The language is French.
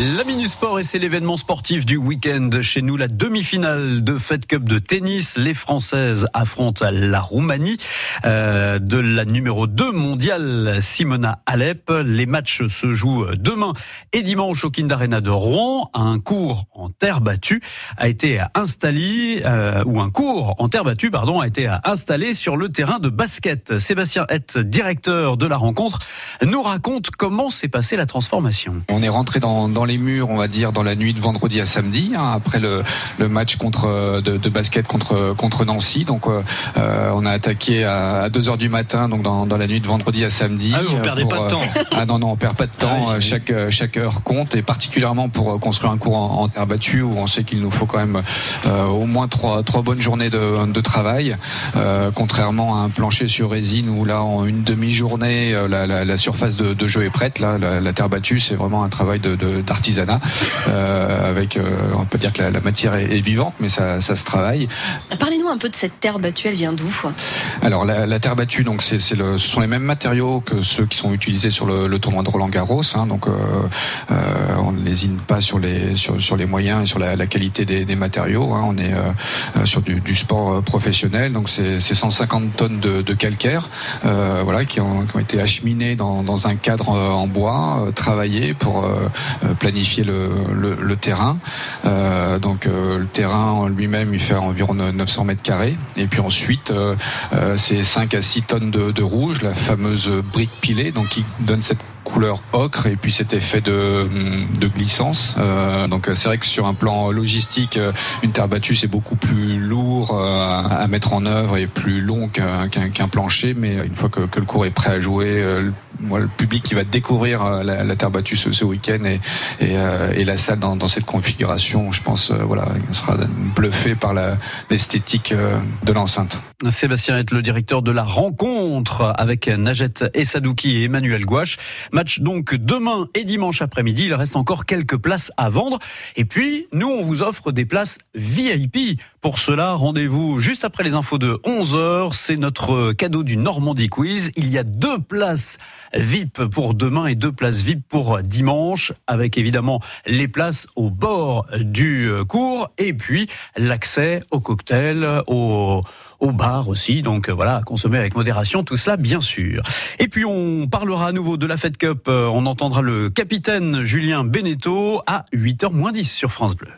La Sport et c'est l'événement sportif du week-end. Chez nous, la demi-finale de Fed Cup de tennis. Les Françaises affrontent la Roumanie euh, de la numéro 2 mondiale, Simona Alep. Les matchs se jouent demain et dimanche au Kind Arena de Rouen. Un cours en terre battue a été installé, euh, ou un cours en terre battue, pardon, a été installé sur le terrain de basket. Sébastien Hett, directeur de la rencontre, nous raconte comment s'est passée la transformation. On est rentré dans, dans les murs on va dire, dans la nuit de vendredi à samedi, hein, après le, le, match contre euh, de, de, basket contre contre Nancy. Donc, euh, euh on a attaqué à, 2 heures du matin, donc dans, dans, la nuit de vendredi à samedi. Ah, vous ne perdez pas de temps. Ah non, non, on perd pas de temps. Ah chaque chaque heure compte, et particulièrement pour construire un cours en, terre battue où on sait qu'il nous faut quand même euh, au moins trois trois bonnes journées de, de travail, euh, contrairement à un plancher sur résine où là en une demi-journée la, la, la, surface de, de, jeu est prête. Là, la, la terre battue, c'est vraiment un travail d'artisanat. Euh, avec, euh, on peut dire que la, matière est, vivante, mais ça, ça se travaille. Parlez-nous un peu de cette terre battue. Elle vient d'où Alors la, la, terre battue, donc c'est, le, ce sont les mêmes matériaux que ceux qui sont utilisés sur le, le tournoi de Roland Garros. Hein, donc euh, euh, on ne lésine pas sur les sur, sur les moyens et sur la, la qualité des, des matériaux. Hein, on est sur du, du, sport professionnel. Donc c'est, c'est 150 tonnes de, de calcaire, voilà, qui ont, qui ont, été acheminés dans, dans un cadre en bois, travaillés pour le, le, terrain. Euh, donc euh, le terrain lui-même, il fait environ 900 mètres carrés. Et puis ensuite, euh, c'est 5 à 6 tonnes de, de rouge, la fameuse brique pilée, donc qui donne cette couleur ocre et puis cet effet de, de glissance. Euh, donc c'est vrai que sur un plan logistique, une terre battue c'est beaucoup plus lourd euh, à mettre en œuvre et plus long qu'un qu'un plancher, mais une fois que, que, le cours est prêt à jouer, moi, le public qui va découvrir euh, la, terre battue ce, week-end et, et, euh, la salle dans, dans, cette configuration, je pense, euh, voilà, il sera bluffé par l'esthétique de l'enceinte. Sébastien est le directeur de la rencontre avec Najet Essadouki et Emmanuel Gouache. Match donc demain et dimanche après-midi. Il reste encore quelques places à vendre. Et puis, nous, on vous offre des places VIP. Pour cela, rendez-vous juste après les infos de 11h. C'est notre cadeau du Normandie Quiz. Il y a deux places VIP pour demain et deux places VIP pour dimanche, avec évidemment les places au bord du cours et puis l'accès au cocktail, au, bar aussi. Donc voilà, consommer avec modération, tout cela bien sûr. Et puis on parlera à nouveau de la Fed Euh, on entendra le capitaine Julien Beneteau à 8h moins 10 sur France Bleu.